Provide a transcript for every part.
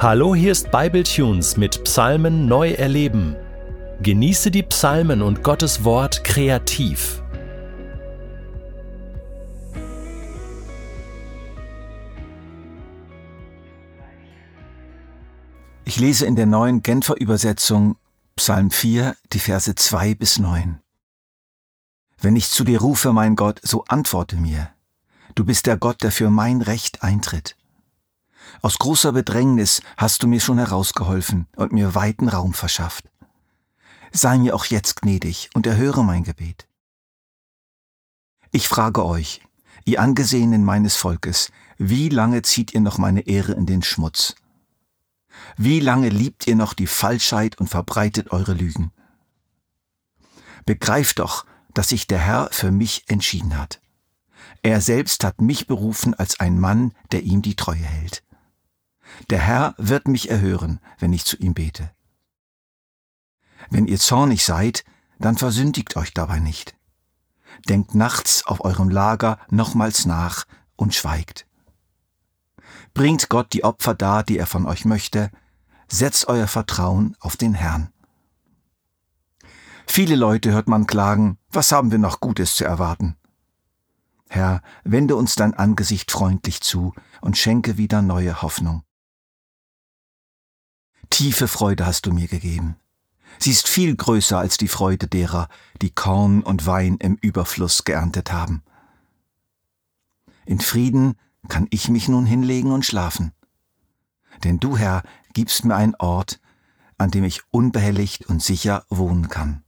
Hallo, hier ist Bibletunes mit Psalmen neu erleben. Genieße die Psalmen und Gottes Wort kreativ. Ich lese in der neuen Genfer Übersetzung Psalm 4, die Verse 2 bis 9. Wenn ich zu dir rufe, mein Gott, so antworte mir. Du bist der Gott, der für mein Recht eintritt. Aus großer Bedrängnis hast du mir schon herausgeholfen und mir weiten Raum verschafft. Sei mir auch jetzt gnädig und erhöre mein Gebet. Ich frage euch, ihr Angesehenen meines Volkes, wie lange zieht ihr noch meine Ehre in den Schmutz? Wie lange liebt ihr noch die Falschheit und verbreitet eure Lügen? Begreift doch, dass sich der Herr für mich entschieden hat. Er selbst hat mich berufen als ein Mann, der ihm die Treue hält. Der Herr wird mich erhören, wenn ich zu ihm bete. Wenn ihr zornig seid, dann versündigt euch dabei nicht. Denkt nachts auf eurem Lager nochmals nach und schweigt. Bringt Gott die Opfer dar, die er von euch möchte, setzt euer Vertrauen auf den Herrn. Viele Leute hört man klagen, was haben wir noch Gutes zu erwarten? Herr, wende uns dein Angesicht freundlich zu und schenke wieder neue Hoffnung. Tiefe Freude hast du mir gegeben. Sie ist viel größer als die Freude derer, die Korn und Wein im Überfluss geerntet haben. In Frieden kann ich mich nun hinlegen und schlafen. Denn du, Herr, gibst mir einen Ort, an dem ich unbehelligt und sicher wohnen kann.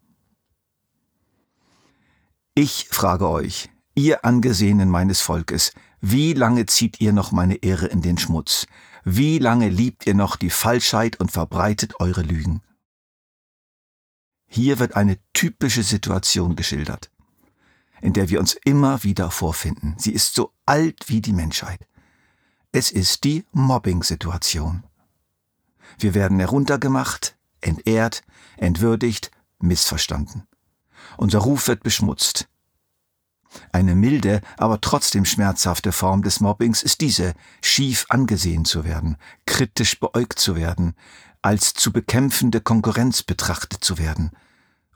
Ich frage euch, ihr Angesehenen meines Volkes, wie lange zieht ihr noch meine Ehre in den Schmutz? Wie lange liebt ihr noch die Falschheit und verbreitet eure Lügen? Hier wird eine typische Situation geschildert, in der wir uns immer wieder vorfinden. Sie ist so alt wie die Menschheit. Es ist die Mobbing-Situation. Wir werden heruntergemacht, entehrt, entwürdigt, missverstanden. Unser Ruf wird beschmutzt. Eine milde, aber trotzdem schmerzhafte Form des Mobbings ist diese, schief angesehen zu werden, kritisch beäugt zu werden, als zu bekämpfende Konkurrenz betrachtet zu werden.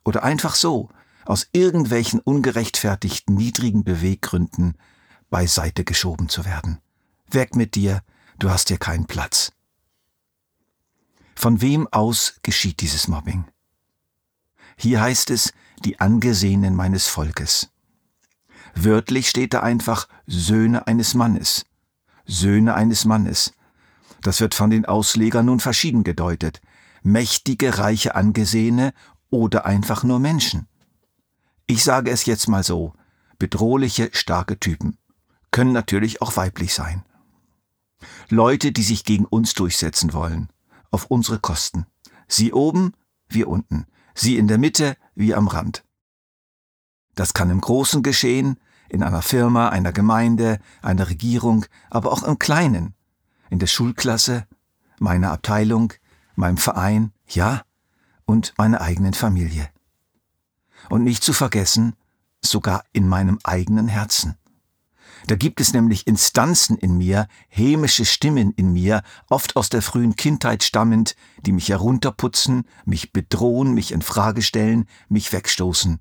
Oder einfach so, aus irgendwelchen ungerechtfertigten niedrigen Beweggründen beiseite geschoben zu werden. Weg mit dir, du hast hier keinen Platz. Von wem aus geschieht dieses Mobbing? Hier heißt es, die Angesehenen meines Volkes. Wörtlich steht da einfach Söhne eines Mannes. Söhne eines Mannes. Das wird von den Auslegern nun verschieden gedeutet. Mächtige, reiche Angesehene oder einfach nur Menschen. Ich sage es jetzt mal so. Bedrohliche, starke Typen. Können natürlich auch weiblich sein. Leute, die sich gegen uns durchsetzen wollen. Auf unsere Kosten. Sie oben, wir unten. Sie in der Mitte, wir am Rand. Das kann im Großen geschehen, in einer Firma, einer Gemeinde, einer Regierung, aber auch im Kleinen, in der Schulklasse, meiner Abteilung, meinem Verein, ja, und meiner eigenen Familie. Und nicht zu vergessen, sogar in meinem eigenen Herzen. Da gibt es nämlich Instanzen in mir, hämische Stimmen in mir, oft aus der frühen Kindheit stammend, die mich herunterputzen, mich bedrohen, mich in Frage stellen, mich wegstoßen.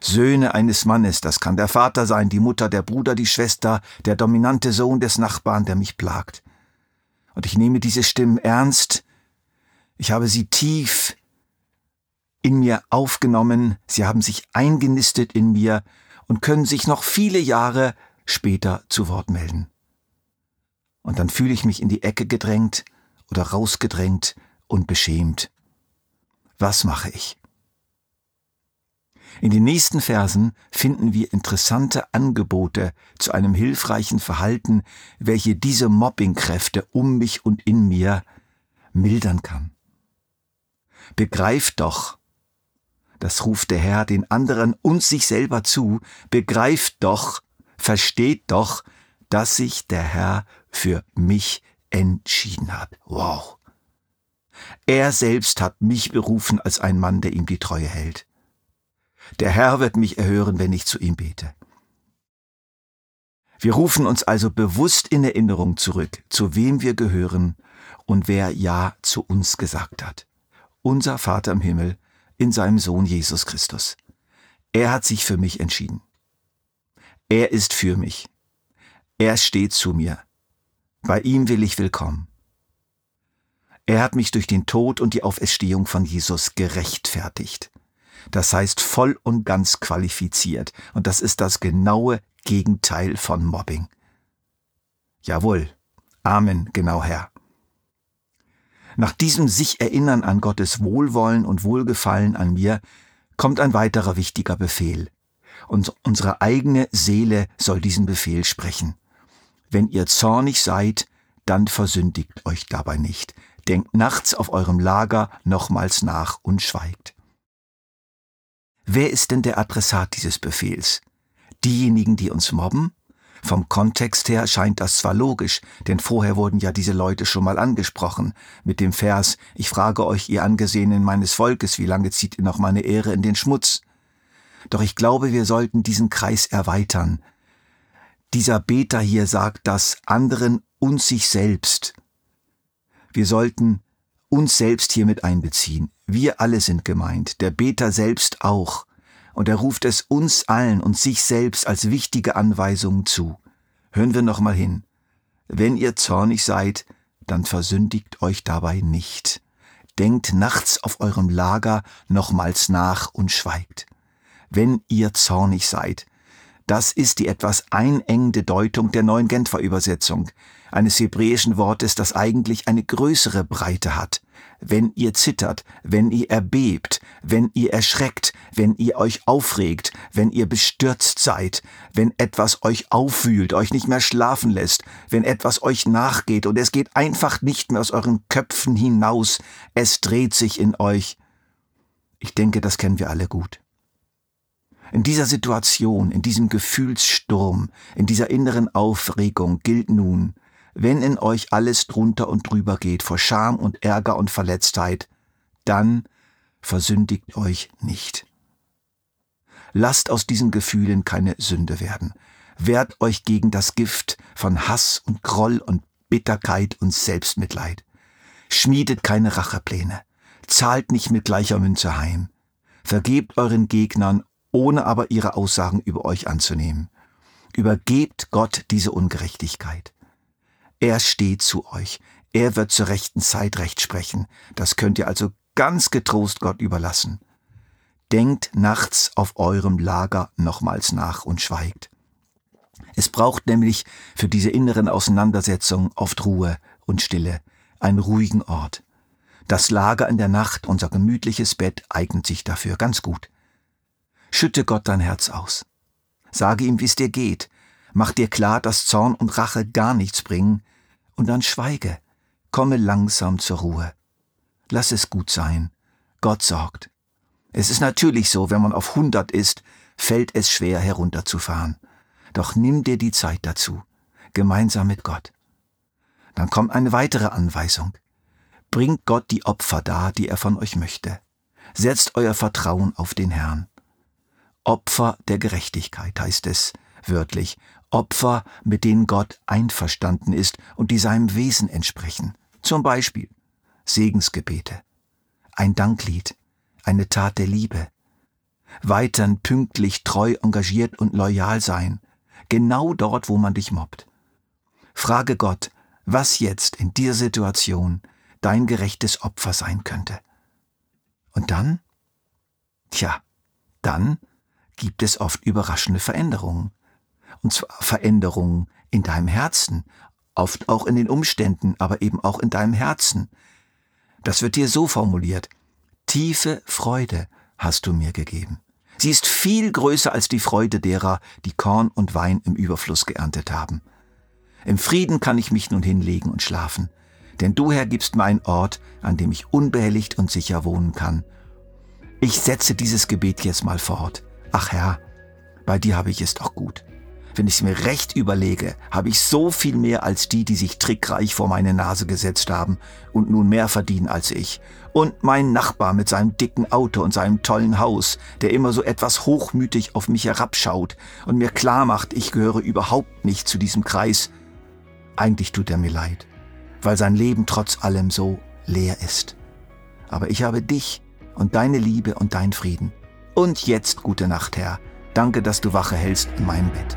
Söhne eines Mannes, das kann der Vater sein, die Mutter, der Bruder, die Schwester, der dominante Sohn des Nachbarn, der mich plagt. Und ich nehme diese Stimmen ernst, ich habe sie tief in mir aufgenommen, sie haben sich eingenistet in mir und können sich noch viele Jahre später zu Wort melden. Und dann fühle ich mich in die Ecke gedrängt oder rausgedrängt und beschämt. Was mache ich? In den nächsten Versen finden wir interessante Angebote zu einem hilfreichen Verhalten, welche diese Mobbingkräfte um mich und in mir mildern kann. Begreift doch, das ruft der Herr den anderen und sich selber zu, begreift doch, versteht doch, dass sich der Herr für mich entschieden hat. Wow. Er selbst hat mich berufen als ein Mann, der ihm die Treue hält. Der Herr wird mich erhören, wenn ich zu ihm bete. Wir rufen uns also bewusst in Erinnerung zurück, zu wem wir gehören und wer Ja zu uns gesagt hat. Unser Vater im Himmel in seinem Sohn Jesus Christus. Er hat sich für mich entschieden. Er ist für mich. Er steht zu mir. Bei ihm will ich willkommen. Er hat mich durch den Tod und die Auferstehung von Jesus gerechtfertigt. Das heißt voll und ganz qualifiziert. Und das ist das genaue Gegenteil von Mobbing. Jawohl. Amen, genau Herr. Nach diesem sich erinnern an Gottes Wohlwollen und Wohlgefallen an mir kommt ein weiterer wichtiger Befehl. Und unsere eigene Seele soll diesen Befehl sprechen. Wenn ihr zornig seid, dann versündigt euch dabei nicht. Denkt nachts auf eurem Lager nochmals nach und schweigt. Wer ist denn der Adressat dieses Befehls? Diejenigen, die uns mobben? Vom Kontext her scheint das zwar logisch, denn vorher wurden ja diese Leute schon mal angesprochen, mit dem Vers, ich frage euch, ihr Angesehenen meines Volkes, wie lange zieht ihr noch meine Ehre in den Schmutz? Doch ich glaube, wir sollten diesen Kreis erweitern. Dieser Beter hier sagt das anderen und sich selbst. Wir sollten uns selbst hier mit einbeziehen. Wir alle sind gemeint, der Beter selbst auch. Und er ruft es uns allen und sich selbst als wichtige Anweisung zu. Hören wir noch mal hin. Wenn ihr zornig seid, dann versündigt euch dabei nicht. Denkt nachts auf eurem Lager nochmals nach und schweigt. Wenn ihr zornig seid, das ist die etwas einengende Deutung der neuen Genfer Übersetzung, eines hebräischen Wortes, das eigentlich eine größere Breite hat. Wenn ihr zittert, wenn ihr erbebt, wenn ihr erschreckt, wenn ihr euch aufregt, wenn ihr bestürzt seid, wenn etwas euch aufwühlt, euch nicht mehr schlafen lässt, wenn etwas euch nachgeht und es geht einfach nicht mehr aus euren Köpfen hinaus, es dreht sich in euch. Ich denke, das kennen wir alle gut. In dieser Situation, in diesem Gefühlssturm, in dieser inneren Aufregung gilt nun, wenn in euch alles drunter und drüber geht vor Scham und Ärger und Verletztheit, dann versündigt euch nicht. Lasst aus diesen Gefühlen keine Sünde werden. Wehrt euch gegen das Gift von Hass und Groll und Bitterkeit und Selbstmitleid. Schmiedet keine Rachepläne. Zahlt nicht mit gleicher Münze heim. Vergebt euren Gegnern ohne aber ihre Aussagen über euch anzunehmen. Übergebt Gott diese Ungerechtigkeit. Er steht zu euch. Er wird zur rechten Zeit recht sprechen. Das könnt ihr also ganz getrost Gott überlassen. Denkt nachts auf eurem Lager nochmals nach und schweigt. Es braucht nämlich für diese inneren Auseinandersetzungen oft Ruhe und Stille, einen ruhigen Ort. Das Lager in der Nacht, unser gemütliches Bett, eignet sich dafür ganz gut. Schütte Gott dein Herz aus. Sage ihm, wie es dir geht. Mach dir klar, dass Zorn und Rache gar nichts bringen. Und dann schweige. Komme langsam zur Ruhe. Lass es gut sein. Gott sorgt. Es ist natürlich so, wenn man auf hundert ist, fällt es schwer herunterzufahren. Doch nimm dir die Zeit dazu. Gemeinsam mit Gott. Dann kommt eine weitere Anweisung. Bringt Gott die Opfer dar, die er von euch möchte. Setzt euer Vertrauen auf den Herrn. Opfer der Gerechtigkeit heißt es wörtlich, Opfer, mit denen Gott einverstanden ist und die seinem Wesen entsprechen. Zum Beispiel Segensgebete, ein Danklied, eine Tat der Liebe, weitern pünktlich, treu, engagiert und loyal sein, genau dort, wo man dich mobbt. Frage Gott, was jetzt in dieser Situation dein gerechtes Opfer sein könnte. Und dann? Tja, dann gibt es oft überraschende Veränderungen. Und zwar Veränderungen in deinem Herzen, oft auch in den Umständen, aber eben auch in deinem Herzen. Das wird dir so formuliert. Tiefe Freude hast du mir gegeben. Sie ist viel größer als die Freude derer, die Korn und Wein im Überfluss geerntet haben. Im Frieden kann ich mich nun hinlegen und schlafen, denn du Herr gibst mir einen Ort, an dem ich unbehelligt und sicher wohnen kann. Ich setze dieses Gebet jetzt mal fort. Ach Herr, bei dir habe ich es doch gut. Wenn ich es mir recht überlege, habe ich so viel mehr als die, die sich trickreich vor meine Nase gesetzt haben und nun mehr verdienen als ich. Und mein Nachbar mit seinem dicken Auto und seinem tollen Haus, der immer so etwas hochmütig auf mich herabschaut und mir klar macht, ich gehöre überhaupt nicht zu diesem Kreis. Eigentlich tut er mir leid. weil sein Leben trotz allem so leer ist. Aber ich habe dich und deine Liebe und dein Frieden. Und jetzt gute Nacht, Herr. Danke, dass du Wache hältst in meinem Bett.